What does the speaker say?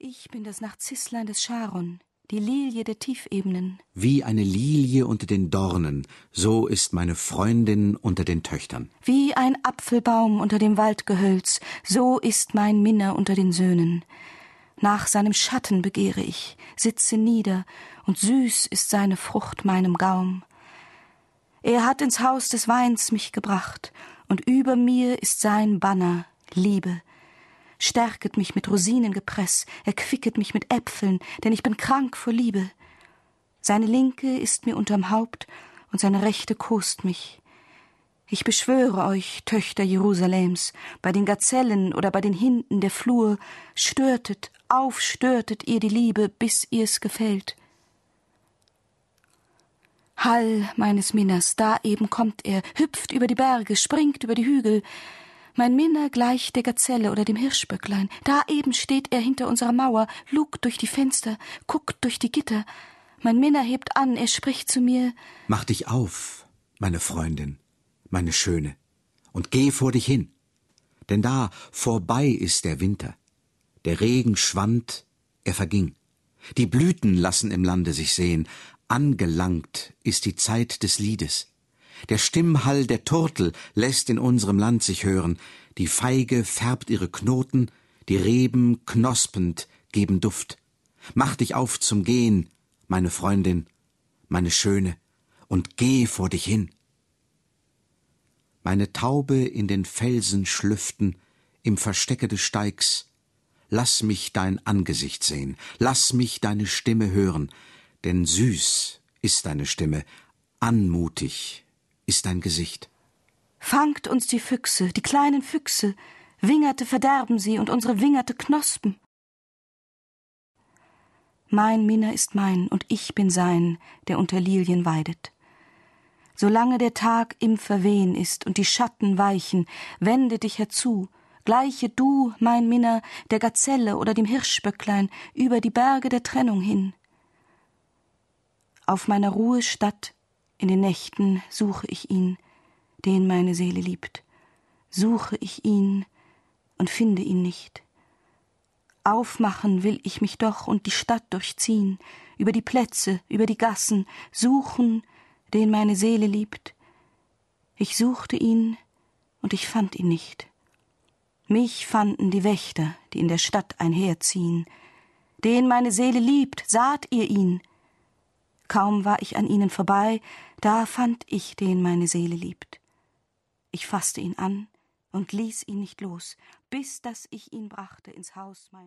Ich bin das Narzisslein des Charon, die Lilie der Tiefebenen. Wie eine Lilie unter den Dornen, so ist meine Freundin unter den Töchtern. Wie ein Apfelbaum unter dem Waldgehölz, so ist mein Minna unter den Söhnen. Nach seinem Schatten begehre ich, sitze nieder, und süß ist seine Frucht meinem Gaum. Er hat ins Haus des Weins mich gebracht, und über mir ist sein Banner, Liebe. Stärket mich mit Rosinengepress, erquicket mich mit Äpfeln, denn ich bin krank vor Liebe. Seine linke ist mir unterm Haupt, und seine rechte kost mich. Ich beschwöre euch, Töchter Jerusalems, bei den Gazellen oder bei den Hinden der Flur, störtet, aufstörtet ihr die Liebe, bis ihr's gefällt. Hall meines Minners, da eben kommt er, hüpft über die Berge, springt über die Hügel. Mein Minner gleicht der Gazelle oder dem Hirschböcklein. Da eben steht er hinter unserer Mauer, lugt durch die Fenster, guckt durch die Gitter. Mein Minner hebt an, er spricht zu mir Mach dich auf, meine Freundin, meine Schöne, und geh vor dich hin. Denn da vorbei ist der Winter. Der Regen schwand, er verging. Die Blüten lassen im Lande sich sehen. Angelangt ist die Zeit des Liedes. Der Stimmhall der Turtel lässt in unserem Land sich hören. Die Feige färbt ihre Knoten, die Reben knospend geben Duft. Mach dich auf zum Gehen, meine Freundin, meine Schöne, und geh vor dich hin meine Taube in den Felsen schlüften, im Verstecke des Steigs. Lass mich dein Angesicht sehen, lass mich deine Stimme hören, denn süß ist deine Stimme, anmutig ist dein Gesicht. Fangt uns die Füchse, die kleinen Füchse, Wingerte verderben sie und unsere Wingerte Knospen. Mein Minna ist mein und ich bin sein, der unter Lilien weidet. Solange der Tag im Verwehen ist und die Schatten weichen, wende dich herzu, gleiche du, mein Minna, der Gazelle oder dem Hirschböcklein über die Berge der Trennung hin. Auf meiner Ruhestatt in den Nächten suche ich ihn, den meine Seele liebt. Suche ich ihn und finde ihn nicht. Aufmachen will ich mich doch und die Stadt durchziehen, über die Plätze, über die Gassen, suchen, den meine Seele liebt. Ich suchte ihn und ich fand ihn nicht. Mich fanden die Wächter, die in der Stadt einherziehen. Den meine Seele liebt, saht ihr ihn. Kaum war ich an ihnen vorbei, da fand ich den meine Seele liebt. Ich fasste ihn an und ließ ihn nicht los, bis dass ich ihn brachte ins Haus meiner